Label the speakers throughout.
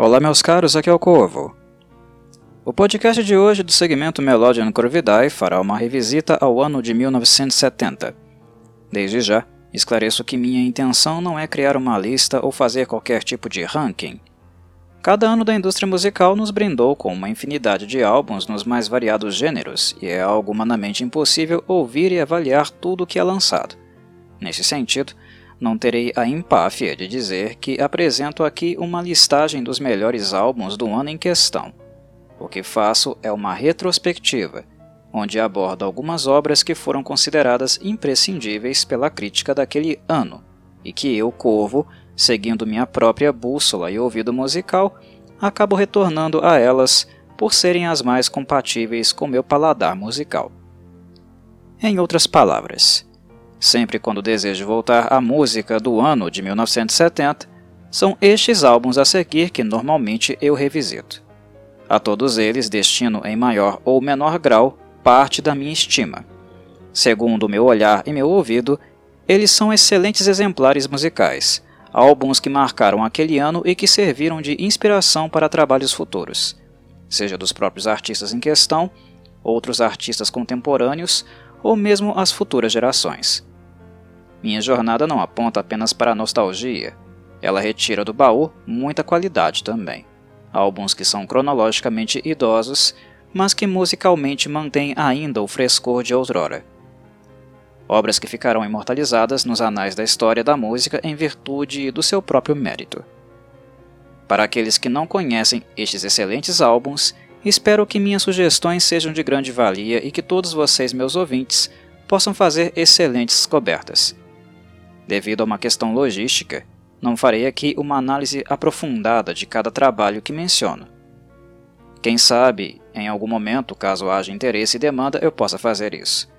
Speaker 1: Olá, meus caros, aqui é o Corvo. O podcast de hoje do segmento Melodian Corvidae fará uma revisita ao ano de 1970. Desde já, esclareço que minha intenção não é criar uma lista ou fazer qualquer tipo de ranking. Cada ano da indústria musical nos brindou com uma infinidade de álbuns nos mais variados gêneros, e é algo humanamente impossível ouvir e avaliar tudo o que é lançado. Nesse sentido, não terei a empáfia de dizer que apresento aqui uma listagem dos melhores álbuns do ano em questão. O que faço é uma retrospectiva, onde abordo algumas obras que foram consideradas imprescindíveis pela crítica daquele ano, e que eu, Corvo, seguindo minha própria bússola e ouvido musical, acabo retornando a elas por serem as mais compatíveis com meu paladar musical. Em outras palavras, Sempre quando desejo voltar à música do ano de 1970, são estes álbuns a seguir que normalmente eu revisito. A todos eles destino em maior ou menor grau parte da minha estima. Segundo meu olhar e meu ouvido, eles são excelentes exemplares musicais, álbuns que marcaram aquele ano e que serviram de inspiração para trabalhos futuros, seja dos próprios artistas em questão, outros artistas contemporâneos ou mesmo as futuras gerações. Minha jornada não aponta apenas para a nostalgia, ela retira do baú muita qualidade também. Álbuns que são cronologicamente idosos, mas que musicalmente mantêm ainda o frescor de outrora. Obras que ficarão imortalizadas nos anais da história da música em virtude do seu próprio mérito. Para aqueles que não conhecem estes excelentes álbuns, espero que minhas sugestões sejam de grande valia e que todos vocês, meus ouvintes, possam fazer excelentes descobertas. Devido a uma questão logística, não farei aqui uma análise aprofundada de cada trabalho que menciono. Quem sabe, em algum momento, caso haja interesse e demanda, eu possa fazer isso.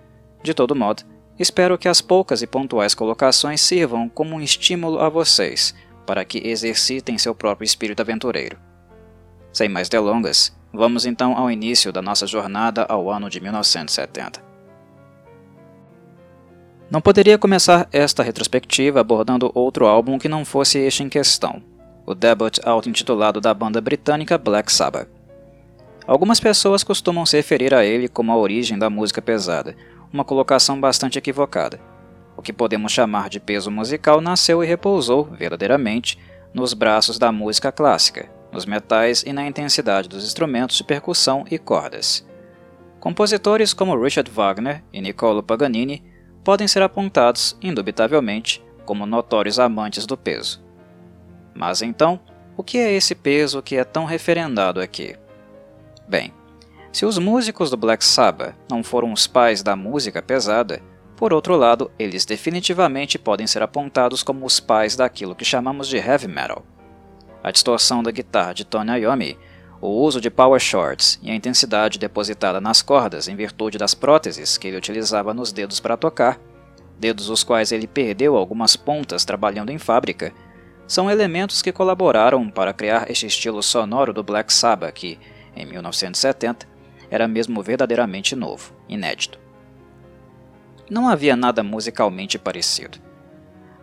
Speaker 1: De todo modo, espero que as poucas e pontuais colocações sirvam como um estímulo a vocês para que exercitem seu próprio espírito aventureiro. Sem mais delongas, vamos então ao início da nossa jornada ao ano de 1970. Não poderia começar esta retrospectiva abordando outro álbum que não fosse este em questão, o debut auto-intitulado da banda britânica Black Sabbath. Algumas pessoas costumam se referir a ele como a origem da música pesada, uma colocação bastante equivocada. O que podemos chamar de peso musical nasceu e repousou, verdadeiramente, nos braços da música clássica, nos metais e na intensidade dos instrumentos de percussão e cordas. Compositores como Richard Wagner e Niccolo Paganini podem ser apontados, indubitavelmente, como notórios amantes do peso. Mas então, o que é esse peso que é tão referendado aqui? Bem, se os músicos do Black Sabbath não foram os pais da música pesada, por outro lado, eles definitivamente podem ser apontados como os pais daquilo que chamamos de heavy metal. A distorção da guitarra de Tony Iommi o uso de power shorts e a intensidade depositada nas cordas em virtude das próteses que ele utilizava nos dedos para tocar, dedos os quais ele perdeu algumas pontas trabalhando em fábrica, são elementos que colaboraram para criar este estilo sonoro do Black Sabbath que, em 1970, era mesmo verdadeiramente novo, inédito. Não havia nada musicalmente parecido.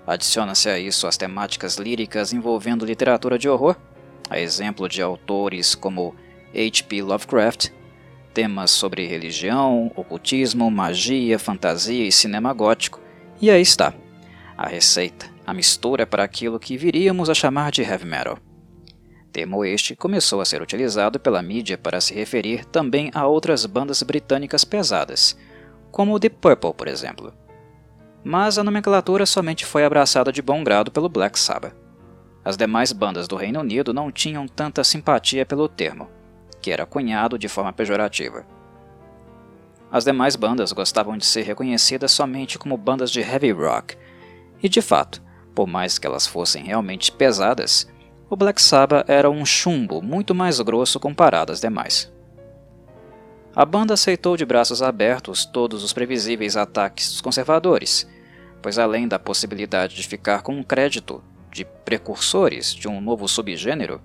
Speaker 1: Adiciona-se a isso as temáticas líricas envolvendo literatura de horror, a exemplo de autores como H.P. Lovecraft, temas sobre religião, ocultismo, magia, fantasia e cinema gótico, e aí está, a receita, a mistura para aquilo que viríamos a chamar de heavy metal. Termo este começou a ser utilizado pela mídia para se referir também a outras bandas britânicas pesadas, como Deep Purple, por exemplo. Mas a nomenclatura somente foi abraçada de bom grado pelo Black Sabbath. As demais bandas do Reino Unido não tinham tanta simpatia pelo termo, que era cunhado de forma pejorativa. As demais bandas gostavam de ser reconhecidas somente como bandas de heavy rock, e de fato, por mais que elas fossem realmente pesadas, o Black Sabbath era um chumbo muito mais grosso comparado às demais. A banda aceitou de braços abertos todos os previsíveis ataques dos conservadores, pois além da possibilidade de ficar com um crédito de precursores de um novo subgênero,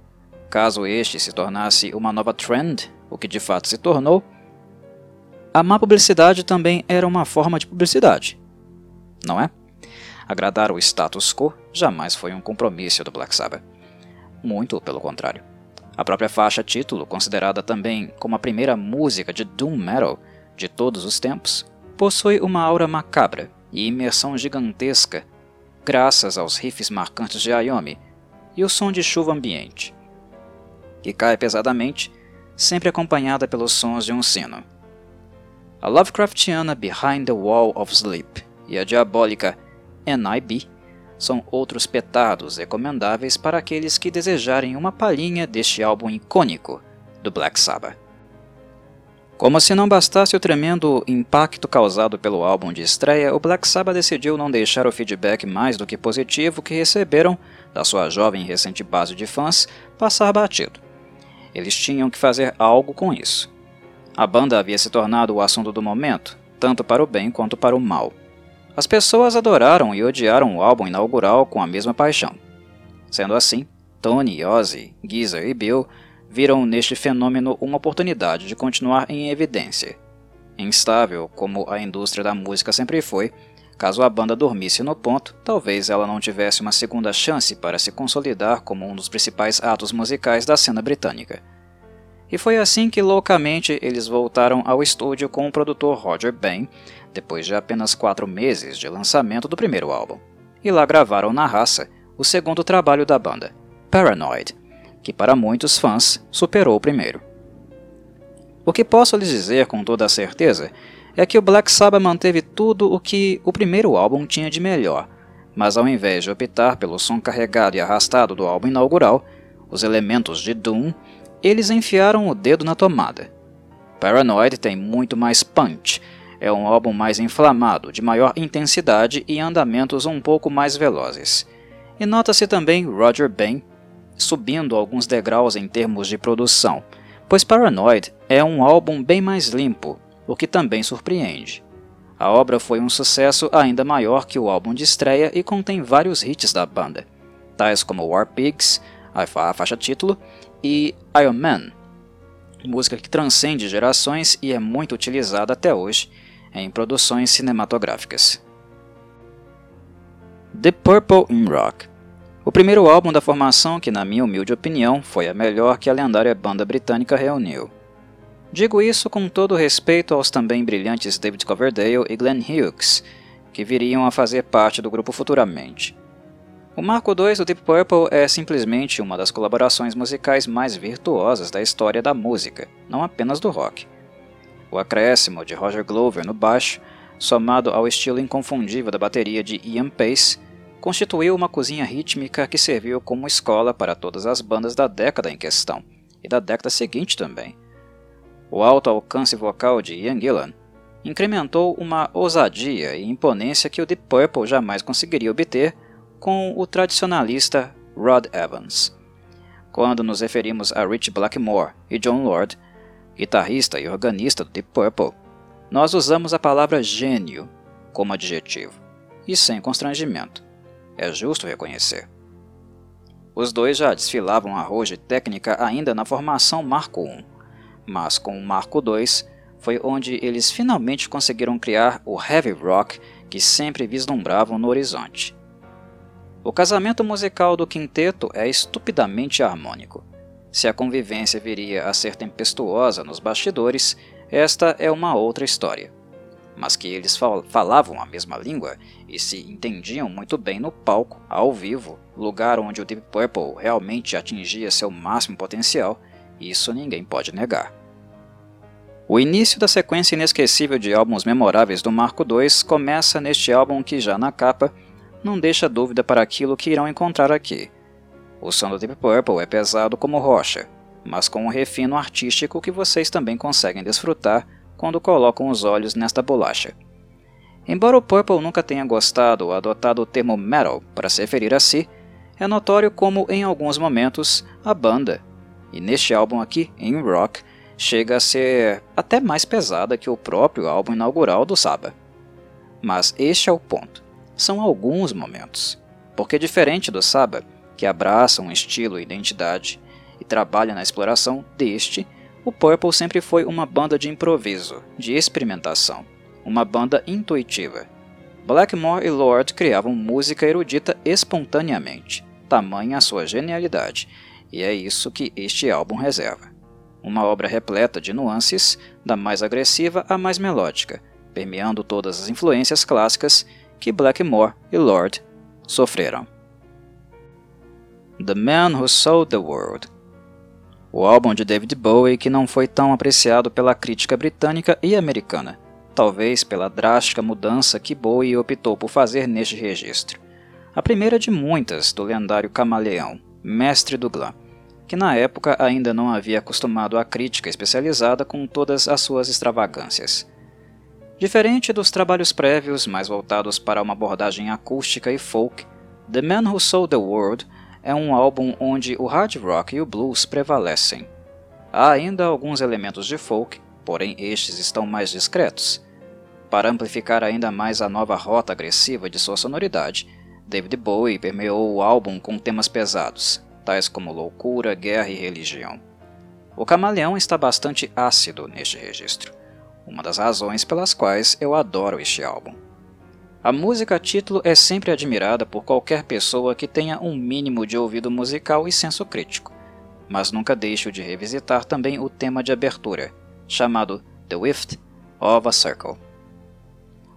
Speaker 1: caso este se tornasse uma nova trend, o que de fato se tornou, a má publicidade também era uma forma de publicidade, não é? Agradar o status quo jamais foi um compromisso do Black Sabbath. Muito pelo contrário. A própria faixa título, considerada também como a primeira música de doom metal de todos os tempos, possui uma aura macabra e imersão gigantesca, graças aos riffs marcantes de Ayomi e o som de chuva ambiente, que cai pesadamente, sempre acompanhada pelos sons de um sino. A Lovecraftiana Behind the Wall of Sleep e a diabólica NIB são outros petardos recomendáveis para aqueles que desejarem uma palhinha deste álbum icônico do Black Sabbath. Como se não bastasse o tremendo impacto causado pelo álbum de estreia, o Black Sabbath decidiu não deixar o feedback mais do que positivo que receberam da sua jovem e recente base de fãs passar batido. Eles tinham que fazer algo com isso. A banda havia se tornado o assunto do momento, tanto para o bem quanto para o mal. As pessoas adoraram e odiaram o álbum inaugural com a mesma paixão. Sendo assim, Tony, Ozzy, Geezer e Bill viram neste fenômeno uma oportunidade de continuar em evidência. Instável como a indústria da música sempre foi, caso a banda dormisse no ponto, talvez ela não tivesse uma segunda chance para se consolidar como um dos principais atos musicais da cena britânica. E foi assim que loucamente eles voltaram ao estúdio com o produtor Roger Bain, depois de apenas quatro meses de lançamento do primeiro álbum. E lá gravaram na raça o segundo trabalho da banda, Paranoid, que para muitos fãs superou o primeiro. O que posso lhes dizer com toda a certeza é que o Black Sabbath manteve tudo o que o primeiro álbum tinha de melhor, mas ao invés de optar pelo som carregado e arrastado do álbum inaugural, os elementos de Doom eles enfiaram o dedo na tomada. Paranoid tem muito mais punch, é um álbum mais inflamado, de maior intensidade e andamentos um pouco mais velozes. E nota-se também Roger Bain subindo alguns degraus em termos de produção, pois Paranoid é um álbum bem mais limpo, o que também surpreende. A obra foi um sucesso ainda maior que o álbum de estreia e contém vários hits da banda, tais como War Pigs, a faixa título, e Iron Man, música que transcende gerações e é muito utilizada até hoje em produções cinematográficas. The Purple in Rock o primeiro álbum da formação que, na minha humilde opinião, foi a melhor que a lendária banda britânica reuniu. Digo isso com todo respeito aos também brilhantes David Coverdale e Glenn Hughes, que viriam a fazer parte do grupo futuramente. O Marco II do Deep Purple é simplesmente uma das colaborações musicais mais virtuosas da história da música, não apenas do rock. O acréscimo de Roger Glover no baixo, somado ao estilo inconfundível da bateria de Ian Pace, constituiu uma cozinha rítmica que serviu como escola para todas as bandas da década em questão, e da década seguinte também. O alto alcance vocal de Ian Gillan incrementou uma ousadia e imponência que o Deep Purple jamais conseguiria obter com o tradicionalista Rod Evans. Quando nos referimos a Rich Blackmore e John Lord, guitarrista e organista do Deep Purple, nós usamos a palavra gênio como adjetivo, e sem constrangimento, é justo reconhecer. Os dois já desfilavam a roja técnica ainda na formação Marco I, mas com o Marco II foi onde eles finalmente conseguiram criar o heavy rock que sempre vislumbravam no horizonte. O casamento musical do quinteto é estupidamente harmônico. Se a convivência viria a ser tempestuosa nos bastidores, esta é uma outra história. Mas que eles fal falavam a mesma língua e se entendiam muito bem no palco, ao vivo, lugar onde o Deep Purple realmente atingia seu máximo potencial, isso ninguém pode negar. O início da sequência inesquecível de álbuns memoráveis do Marco II começa neste álbum que já na capa não deixa dúvida para aquilo que irão encontrar aqui. O som do Deep Purple é pesado como rocha, mas com um refino artístico que vocês também conseguem desfrutar quando colocam os olhos nesta bolacha. Embora o Purple nunca tenha gostado ou adotado o termo metal para se referir a si, é notório como em alguns momentos a banda, e neste álbum aqui, em rock, chega a ser até mais pesada que o próprio álbum inaugural do Saba. Mas este é o ponto são alguns momentos, porque diferente do Saba, que abraça um estilo e identidade e trabalha na exploração deste, o Purple sempre foi uma banda de improviso, de experimentação, uma banda intuitiva. Blackmore e Lord criavam música erudita espontaneamente, tamanha a sua genialidade, e é isso que este álbum reserva. Uma obra repleta de nuances, da mais agressiva à mais melódica, permeando todas as influências clássicas que Blackmore e Lord sofreram. The Man Who Sold the World o álbum de David Bowie que não foi tão apreciado pela crítica britânica e americana, talvez pela drástica mudança que Bowie optou por fazer neste registro. A primeira de muitas do lendário camaleão, mestre do glam, que na época ainda não havia acostumado a crítica especializada com todas as suas extravagâncias. Diferente dos trabalhos prévios, mais voltados para uma abordagem acústica e folk, The Man Who Sold the World é um álbum onde o hard rock e o blues prevalecem. Há ainda alguns elementos de folk, porém estes estão mais discretos. Para amplificar ainda mais a nova rota agressiva de sua sonoridade, David Bowie permeou o álbum com temas pesados, tais como loucura, guerra e religião. O camaleão está bastante ácido neste registro, uma das razões pelas quais eu adoro este álbum. A música título é sempre admirada por qualquer pessoa que tenha um mínimo de ouvido musical e senso crítico, mas nunca deixo de revisitar também o tema de abertura, chamado The Wift of a Circle.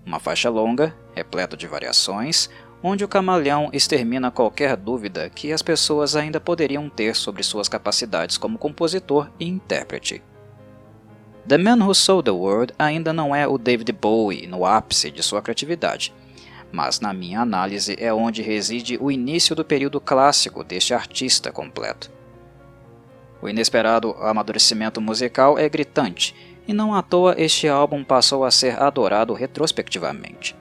Speaker 1: Uma faixa longa, repleta de variações, onde o camaleão extermina qualquer dúvida que as pessoas ainda poderiam ter sobre suas capacidades como compositor e intérprete. The Man Who Sold the World ainda não é o David Bowie no ápice de sua criatividade, mas na minha análise é onde reside o início do período clássico deste artista completo. O inesperado amadurecimento musical é gritante, e não à toa este álbum passou a ser adorado retrospectivamente.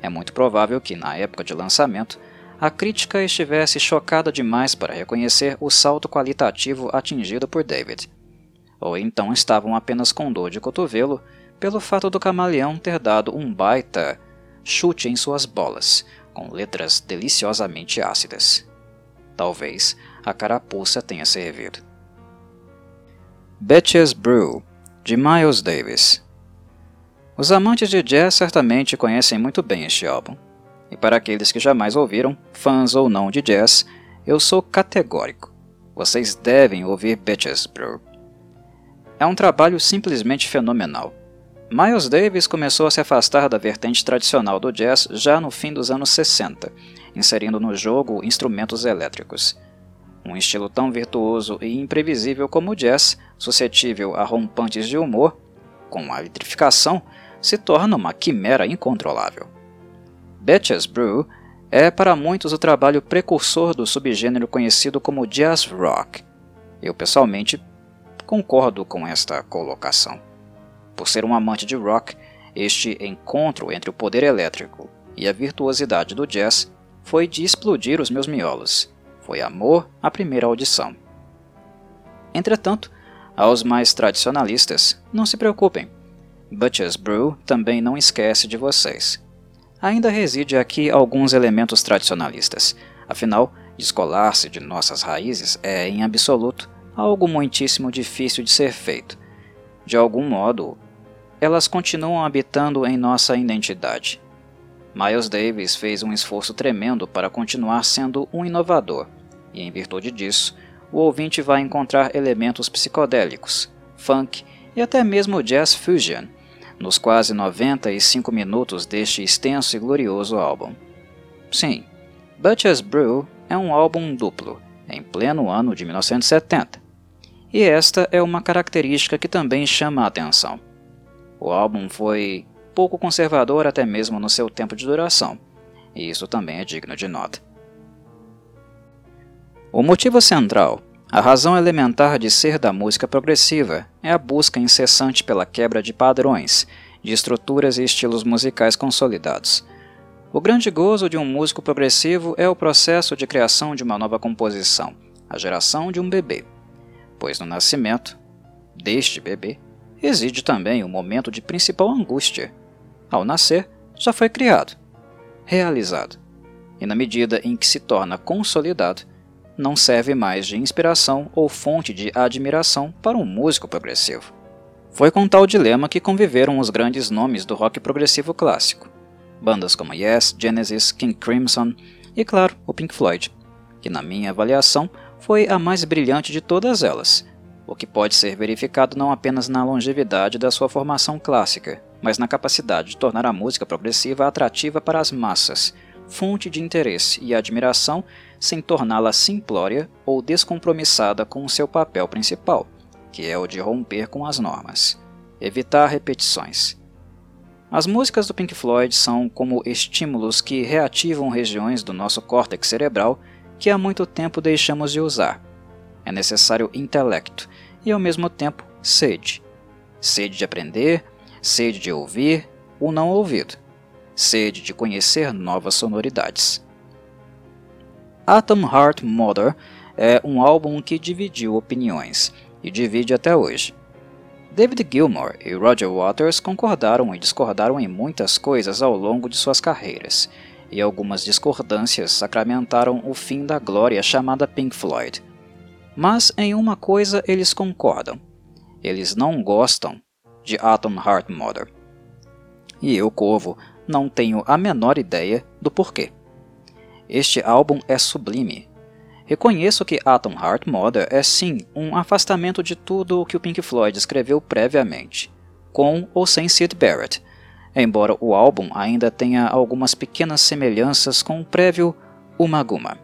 Speaker 1: É muito provável que, na época de lançamento, a crítica estivesse chocada demais para reconhecer o salto qualitativo atingido por David ou então estavam apenas com dor de cotovelo pelo fato do camaleão ter dado um baita chute em suas bolas, com letras deliciosamente ácidas. Talvez a carapuça tenha servido. Betches Brew, de Miles Davis. Os amantes de jazz certamente conhecem muito bem este álbum. E para aqueles que jamais ouviram, fãs ou não de jazz, eu sou categórico. Vocês devem ouvir Betches Brew. É um trabalho simplesmente fenomenal. Miles Davis começou a se afastar da vertente tradicional do jazz já no fim dos anos 60, inserindo no jogo instrumentos elétricos. Um estilo tão virtuoso e imprevisível como o jazz, suscetível a rompantes de humor, com a vitrificação, se torna uma quimera incontrolável. Betches Brew é para muitos o trabalho precursor do subgênero conhecido como jazz rock. Eu pessoalmente Concordo com esta colocação. Por ser um amante de rock, este encontro entre o poder elétrico e a virtuosidade do jazz foi de explodir os meus miolos. Foi amor à primeira audição. Entretanto, aos mais tradicionalistas, não se preocupem. Butcher's Brew também não esquece de vocês. Ainda reside aqui alguns elementos tradicionalistas, afinal, descolar-se de nossas raízes é, em absoluto, algo muitíssimo difícil de ser feito. De algum modo, elas continuam habitando em nossa identidade. Miles Davis fez um esforço tremendo para continuar sendo um inovador, e em virtude disso, o ouvinte vai encontrar elementos psicodélicos, funk e até mesmo jazz fusion nos quase 95 minutos deste extenso e glorioso álbum. Sim, Butcher's Brew é um álbum duplo, em pleno ano de 1970, e esta é uma característica que também chama a atenção. O álbum foi pouco conservador até mesmo no seu tempo de duração, e isso também é digno de nota. O motivo central, a razão elementar de ser da música progressiva, é a busca incessante pela quebra de padrões, de estruturas e estilos musicais consolidados. O grande gozo de um músico progressivo é o processo de criação de uma nova composição, a geração de um bebê pois no nascimento deste bebê reside também o momento de principal angústia. Ao nascer, já foi criado, realizado, e na medida em que se torna consolidado, não serve mais de inspiração ou fonte de admiração para um músico progressivo. Foi com tal dilema que conviveram os grandes nomes do rock progressivo clássico, bandas como Yes, Genesis, King Crimson e, claro, o Pink Floyd, que, na minha avaliação, foi a mais brilhante de todas elas, o que pode ser verificado não apenas na longevidade da sua formação clássica, mas na capacidade de tornar a música progressiva atrativa para as massas, fonte de interesse e admiração, sem torná-la simplória ou descompromissada com o seu papel principal, que é o de romper com as normas, evitar repetições. As músicas do Pink Floyd são como estímulos que reativam regiões do nosso córtex cerebral que há muito tempo deixamos de usar. É necessário intelecto e, ao mesmo tempo, sede. Sede de aprender, sede de ouvir o não ouvido, sede de conhecer novas sonoridades. Atom Heart Mother é um álbum que dividiu opiniões e divide até hoje. David Gilmour e Roger Waters concordaram e discordaram em muitas coisas ao longo de suas carreiras, e algumas discordâncias sacramentaram o fim da glória chamada Pink Floyd. Mas em uma coisa eles concordam: eles não gostam de Atom Heart Mother. E eu, Corvo, não tenho a menor ideia do porquê. Este álbum é sublime. Reconheço que Atom Heart Mother é sim um afastamento de tudo o que o Pink Floyd escreveu previamente, com ou sem Sid Barrett, embora o álbum ainda tenha algumas pequenas semelhanças com o prévio Umaguma.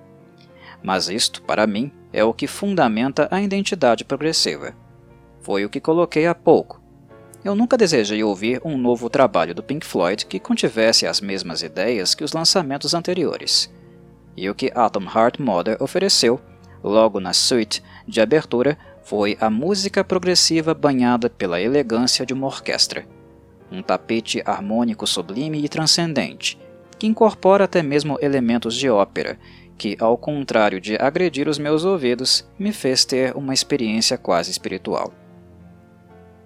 Speaker 1: Mas isto, para mim, é o que fundamenta a identidade progressiva. Foi o que coloquei há pouco, eu nunca desejei ouvir um novo trabalho do Pink Floyd que contivesse as mesmas ideias que os lançamentos anteriores. E o que Atom Heart Mother ofereceu, logo na suite de abertura, foi a música progressiva banhada pela elegância de uma orquestra. Um tapete harmônico sublime e transcendente, que incorpora até mesmo elementos de ópera, que, ao contrário de agredir os meus ouvidos, me fez ter uma experiência quase espiritual.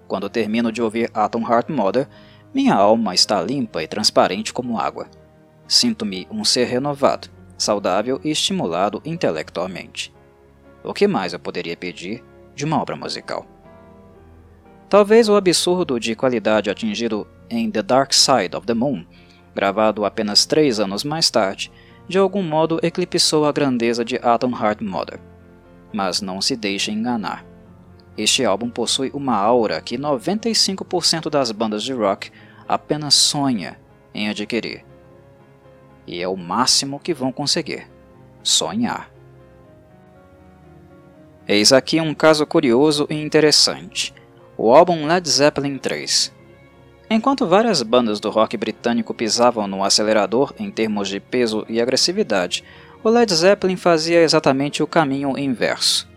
Speaker 1: Quando termino de ouvir Atom Heart Mother, minha alma está limpa e transparente como água. Sinto-me um ser renovado, saudável e estimulado intelectualmente. O que mais eu poderia pedir de uma obra musical? Talvez o absurdo de qualidade atingido em The Dark Side of the Moon, gravado apenas três anos mais tarde, de algum modo eclipsou a grandeza de Atom Heart Mother. Mas não se deixe enganar. Este álbum possui uma aura que 95% das bandas de rock apenas sonha em adquirir. E é o máximo que vão conseguir: sonhar. Eis aqui um caso curioso e interessante: o álbum Led Zeppelin 3. Enquanto várias bandas do rock britânico pisavam no acelerador em termos de peso e agressividade, o Led Zeppelin fazia exatamente o caminho inverso.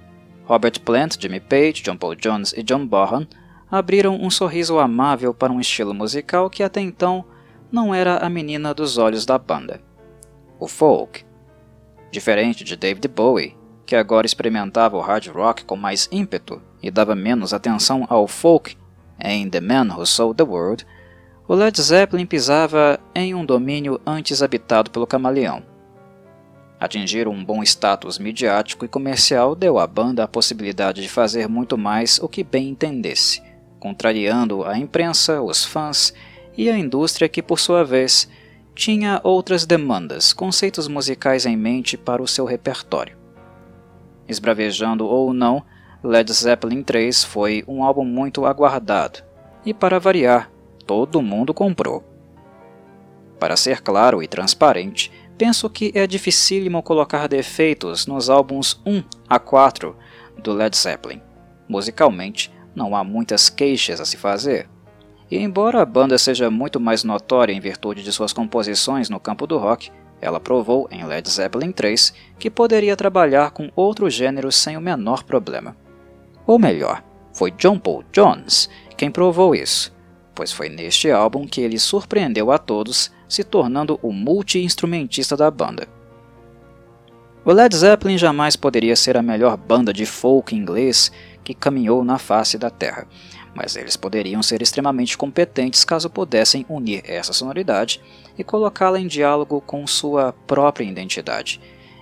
Speaker 1: Robert Plant, Jimmy Page, John Paul Jones e John Bonham abriram um sorriso amável para um estilo musical que até então não era a menina dos olhos da banda. O folk. Diferente de David Bowie, que agora experimentava o hard rock com mais ímpeto e dava menos atenção ao folk em The Man Who Sold the World, o Led Zeppelin pisava em um domínio antes habitado pelo camaleão. Atingir um bom status midiático e comercial deu à banda a possibilidade de fazer muito mais o que bem entendesse, contrariando a imprensa, os fãs e a indústria que, por sua vez, tinha outras demandas, conceitos musicais em mente para o seu repertório. Esbravejando ou não, Led Zeppelin 3 foi um álbum muito aguardado, e para variar, todo mundo comprou. Para ser claro e transparente, Penso que é dificílimo colocar defeitos nos álbuns 1 a 4 do Led Zeppelin. Musicalmente, não há muitas queixas a se fazer. E embora a banda seja muito mais notória em virtude de suas composições no campo do rock, ela provou em Led Zeppelin 3 que poderia trabalhar com outros gêneros sem o menor problema. Ou melhor, foi John Paul Jones quem provou isso, pois foi neste álbum que ele surpreendeu a todos se tornando o multi-instrumentista da banda. O Led Zeppelin jamais poderia ser a melhor banda de folk inglês que caminhou na face da Terra, mas eles poderiam ser extremamente competentes caso pudessem unir essa sonoridade e colocá-la em diálogo com sua própria identidade.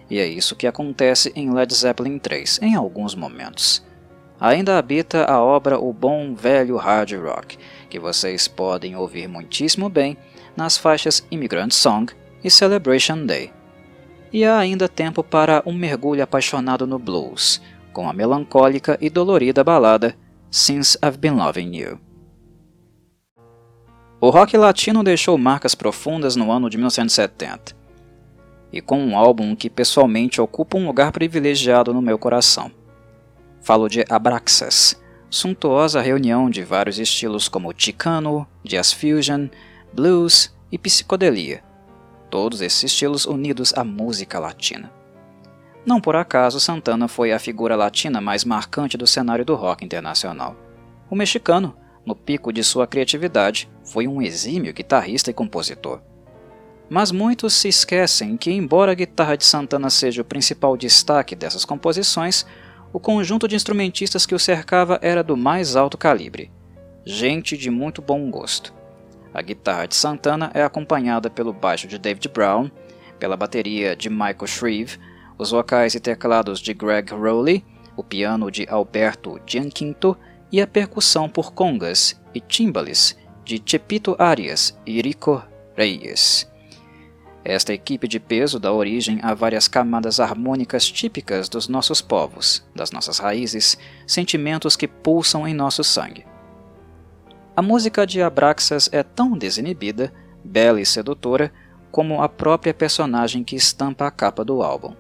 Speaker 1: E é isso que acontece em Led Zeppelin 3 em alguns momentos. Ainda habita a obra o bom velho hard rock, que vocês podem ouvir muitíssimo bem nas faixas Immigrant Song e Celebration Day. e há ainda tempo para um mergulho apaixonado no blues, com a melancólica e dolorida balada Since I've Been Loving You. O rock latino deixou marcas profundas no ano de 1970, e com um álbum que pessoalmente ocupa um lugar privilegiado no meu coração. Falo de Abraxas, suntuosa reunião de vários estilos como chicano, jazz fusion, blues e psicodelia, todos esses estilos unidos à música latina. Não por acaso Santana foi a figura latina mais marcante do cenário do rock internacional. O mexicano, no pico de sua criatividade, foi um exímio guitarrista e compositor. Mas muitos se esquecem que, embora a guitarra de Santana seja o principal destaque dessas composições, o conjunto de instrumentistas que o cercava era do mais alto calibre, gente de muito bom gosto. A guitarra de Santana é acompanhada pelo baixo de David Brown, pela bateria de Michael Shreve, os vocais e teclados de Greg Rowley, o piano de Alberto Gianquinto e a percussão por congas e timbales de Chepito Arias e Rico Reyes. Esta equipe de peso dá origem a várias camadas harmônicas típicas dos nossos povos, das nossas raízes, sentimentos que pulsam em nosso sangue. A música de Abraxas é tão desinibida, bela e sedutora, como a própria personagem que estampa a capa do álbum.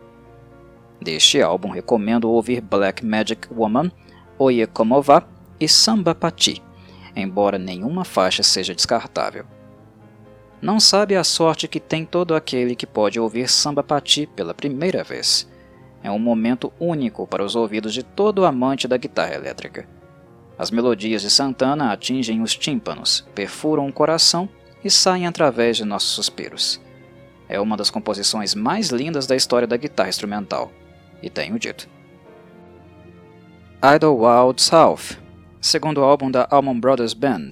Speaker 1: Deste álbum recomendo ouvir Black Magic Woman, Oye Como Va e Samba Pati, embora nenhuma faixa seja descartável. Não sabe a sorte que tem todo aquele que pode ouvir samba pati pela primeira vez. É um momento único para os ouvidos de todo amante da guitarra elétrica. As melodias de Santana atingem os tímpanos, perfuram o coração e saem através de nossos suspiros. É uma das composições mais lindas da história da guitarra instrumental, e tenho dito. Idle Wild South, segundo álbum da Allman Brothers Band,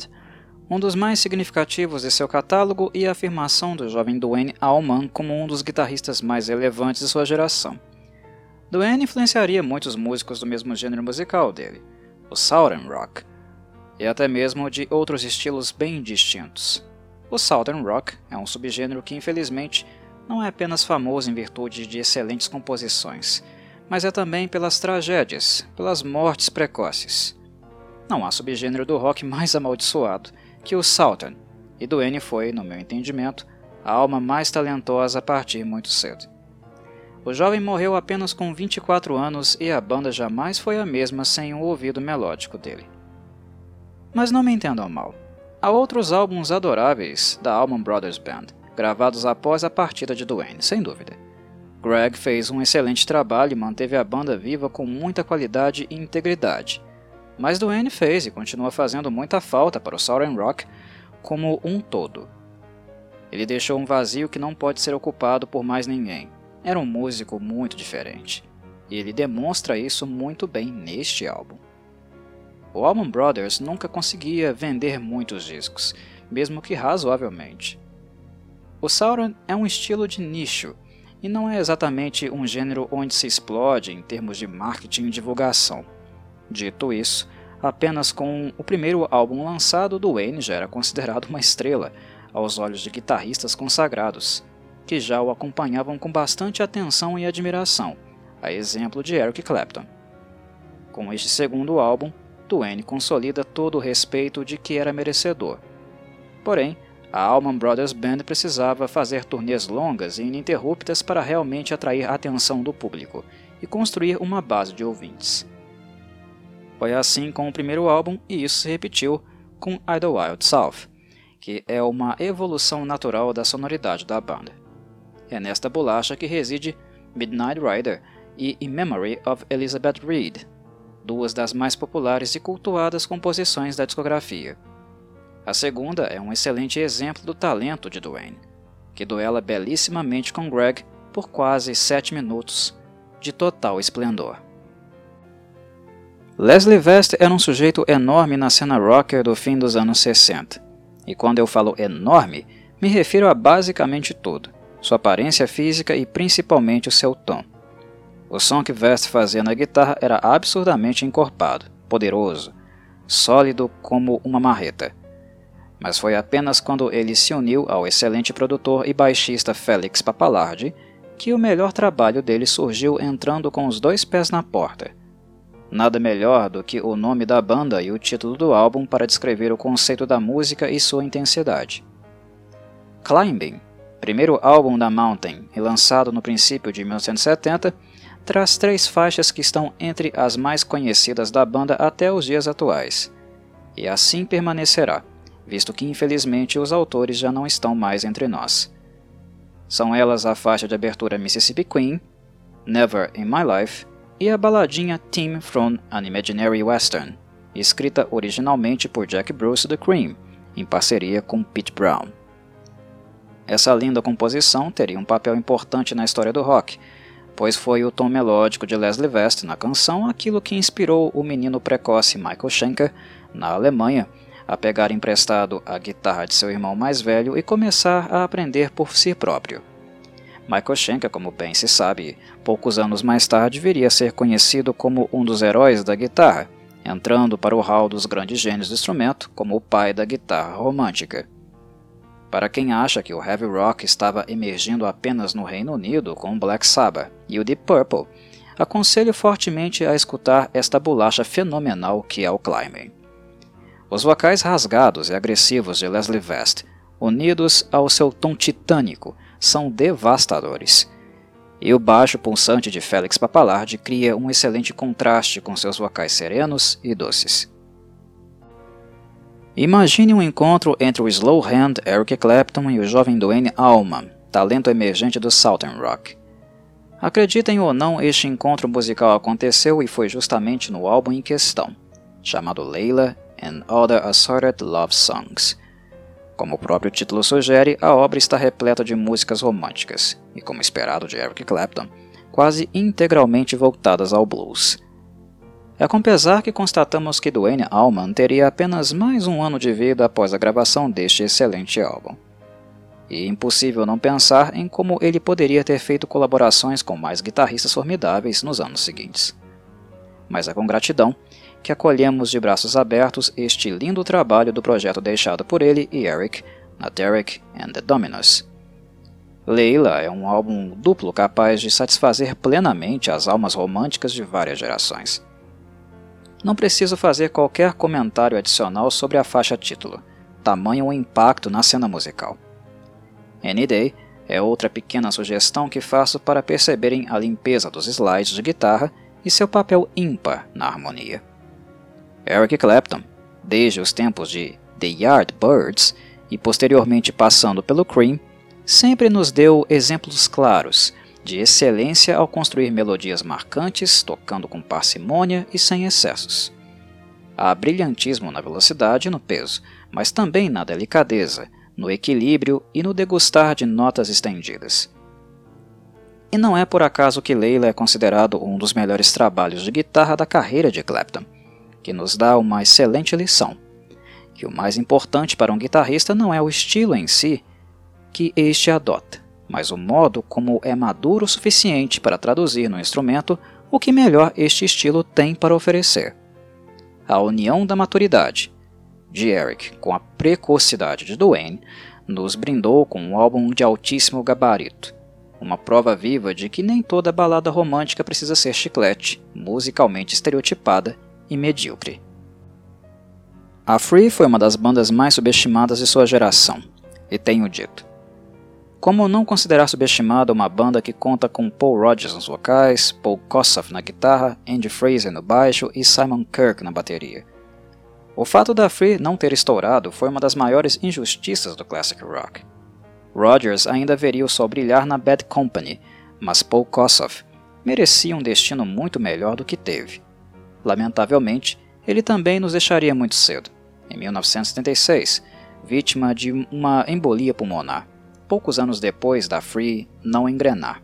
Speaker 1: um dos mais significativos de seu catálogo e a afirmação do jovem Duane Allman como um dos guitarristas mais relevantes de sua geração. Duane influenciaria muitos músicos do mesmo gênero musical dele, o Southern Rock, e até mesmo de outros estilos bem distintos. O Southern Rock é um subgênero que infelizmente não é apenas famoso em virtude de excelentes composições, mas é também pelas tragédias, pelas mortes precoces. Não há subgênero do rock mais amaldiçoado que o Southern, e Duane foi, no meu entendimento, a alma mais talentosa a partir muito cedo. O jovem morreu apenas com 24 anos e a banda jamais foi a mesma sem o ouvido melódico dele. Mas não me entendam mal. Há outros álbuns adoráveis da Allman Brothers Band, gravados após a partida de Duane, sem dúvida. Greg fez um excelente trabalho e manteve a banda viva com muita qualidade e integridade, mas Duane fez e continua fazendo muita falta para o Southern Rock como um todo. Ele deixou um vazio que não pode ser ocupado por mais ninguém. Era um músico muito diferente. E ele demonstra isso muito bem neste álbum. O Allman Brothers nunca conseguia vender muitos discos, mesmo que razoavelmente. O Sauron é um estilo de nicho, e não é exatamente um gênero onde se explode em termos de marketing e divulgação. Dito isso, apenas com o primeiro álbum lançado, Duane já era considerado uma estrela aos olhos de guitarristas consagrados, que já o acompanhavam com bastante atenção e admiração, a exemplo de Eric Clapton. Com este segundo álbum, Duane consolida todo o respeito de que era merecedor. Porém, a Allman Brothers Band precisava fazer turnês longas e ininterruptas para realmente atrair a atenção do público e construir uma base de ouvintes. Foi assim com o primeiro álbum e isso se repetiu com Idle Wild South, que é uma evolução natural da sonoridade da banda. É nesta bolacha que reside Midnight Rider e In Memory of Elizabeth Reed, duas das mais populares e cultuadas composições da discografia. A segunda é um excelente exemplo do talento de Duane, que duela belíssimamente com Greg por quase sete minutos de total esplendor. Leslie West era um sujeito enorme na cena rocker do fim dos anos 60. E quando eu falo enorme, me refiro a basicamente tudo: sua aparência física e principalmente o seu tom. O som que West fazia na guitarra era absurdamente encorpado, poderoso, sólido como uma marreta. Mas foi apenas quando ele se uniu ao excelente produtor e baixista Félix Papalardi que o melhor trabalho dele surgiu entrando com os dois pés na porta. Nada melhor do que o nome da banda e o título do álbum para descrever o conceito da música e sua intensidade. Climbing, primeiro álbum da Mountain e lançado no princípio de 1970, traz três faixas que estão entre as mais conhecidas da banda até os dias atuais. E assim permanecerá, visto que infelizmente os autores já não estão mais entre nós. São elas a faixa de abertura Mississippi Queen, Never in My Life e a baladinha Team from an Imaginary Western, escrita originalmente por Jack Bruce The Cream, em parceria com Pete Brown. Essa linda composição teria um papel importante na história do rock, pois foi o tom melódico de Leslie West na canção aquilo que inspirou o menino precoce Michael Schenker, na Alemanha, a pegar emprestado a guitarra de seu irmão mais velho e começar a aprender por si próprio. Michael Schenker, como bem se sabe, poucos anos mais tarde viria a ser conhecido como um dos heróis da guitarra, entrando para o hall dos grandes gênios do instrumento como o pai da guitarra romântica. Para quem acha que o heavy rock estava emergindo apenas no Reino Unido com o Black Sabbath e o Deep Purple, aconselho fortemente a escutar esta bolacha fenomenal que é o climbing. Os vocais rasgados e agressivos de Leslie West, unidos ao seu tom titânico, são devastadores. E o baixo pulsante de Félix Pappalardi cria um excelente contraste com seus vocais serenos e doces. Imagine um encontro entre o slow hand Eric Clapton e o jovem Duane Allman, talento emergente do Southern Rock. Acreditem ou não, este encontro musical aconteceu e foi justamente no álbum em questão, chamado Layla and Other Assorted Love Songs, como o próprio título sugere, a obra está repleta de músicas românticas, e como esperado de Eric Clapton, quase integralmente voltadas ao blues. É com pesar que constatamos que Duane Allman teria apenas mais um ano de vida após a gravação deste excelente álbum. E impossível não pensar em como ele poderia ter feito colaborações com mais guitarristas formidáveis nos anos seguintes. Mas é com gratidão que acolhemos de braços abertos este lindo trabalho do projeto deixado por ele e Eric na Derek and the Dominos. Leila é um álbum duplo capaz de satisfazer plenamente as almas românticas de várias gerações. Não preciso fazer qualquer comentário adicional sobre a faixa título, tamanho o impacto na cena musical. Any Day é outra pequena sugestão que faço para perceberem a limpeza dos slides de guitarra e seu papel ímpar na harmonia. Eric Clapton, desde os tempos de The Yardbirds e posteriormente passando pelo Cream, sempre nos deu exemplos claros de excelência ao construir melodias marcantes, tocando com parcimônia e sem excessos. Há brilhantismo na velocidade e no peso, mas também na delicadeza, no equilíbrio e no degustar de notas estendidas. E não é por acaso que Leila é considerado um dos melhores trabalhos de guitarra da carreira de Clapton que nos dá uma excelente lição: que o mais importante para um guitarrista não é o estilo em si que este adota, mas o modo como é maduro o suficiente para traduzir no instrumento o que melhor este estilo tem para oferecer. A união da maturidade de Eric com a precocidade de Duane nos brindou com um álbum de altíssimo gabarito, uma prova viva de que nem toda balada romântica precisa ser chiclete, musicalmente estereotipada e medíocre. A Free foi uma das bandas mais subestimadas de sua geração, e tenho dito. Como não considerar subestimada uma banda que conta com Paul Rodgers nos vocais, Paul Kossoff na guitarra, Andy Fraser no baixo e Simon Kirk na bateria? O fato da Free não ter estourado foi uma das maiores injustiças do classic rock. Rodgers ainda veria o sol brilhar na Bad Company, mas Paul Kossoff merecia um destino muito melhor do que teve. Lamentavelmente, ele também nos deixaria muito cedo, em 1976, vítima de uma embolia pulmonar, poucos anos depois da Free não engrenar.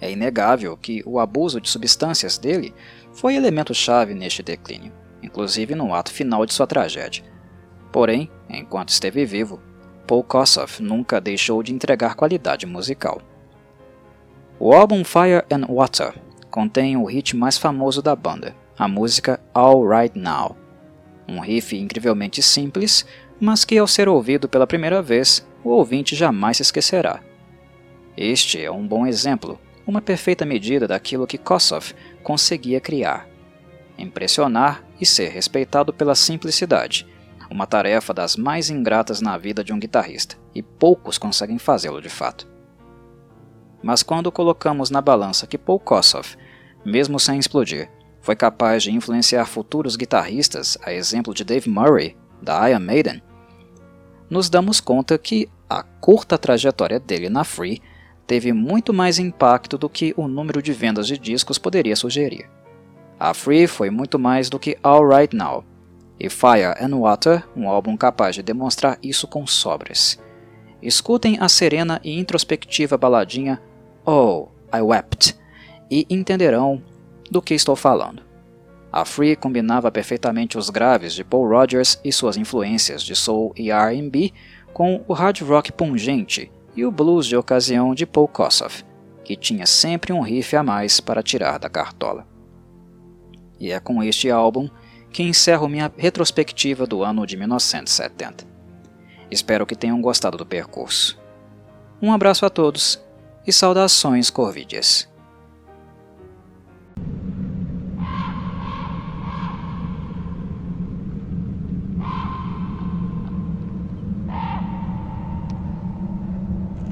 Speaker 1: É inegável que o abuso de substâncias dele foi elemento-chave neste declínio, inclusive no ato final de sua tragédia. Porém, enquanto esteve vivo, Paul Kossoff nunca deixou de entregar qualidade musical. O álbum Fire and Water contém o hit mais famoso da banda, a música All Right Now. Um riff incrivelmente simples, mas que ao ser ouvido pela primeira vez, o ouvinte jamais se esquecerá. Este é um bom exemplo, uma perfeita medida daquilo que Kossoff conseguia criar. Impressionar e ser respeitado pela simplicidade, uma tarefa das mais ingratas na vida de um guitarrista, e poucos conseguem fazê-lo de fato. Mas quando colocamos na balança que Paul Kossoff, mesmo sem explodir, foi capaz de influenciar futuros guitarristas, a exemplo de Dave Murray, da Iron Maiden, nos damos conta que a curta trajetória dele na Free teve muito mais impacto do que o número de vendas de discos poderia sugerir. A Free foi muito mais do que All Right Now, e Fire and Water, um álbum capaz de demonstrar isso com sobras. Escutem a serena e introspectiva baladinha Oh, I Wept e entenderão do que estou falando. A Free combinava perfeitamente os graves de Paul Rogers e suas influências de soul e R&B com o hard rock pungente e o blues de ocasião de Paul Kossoff, que tinha sempre um riff a mais para tirar da cartola. E é com este álbum que encerro minha retrospectiva do ano de 1970. Espero que tenham gostado do percurso. Um abraço a todos e saudações corvídeas.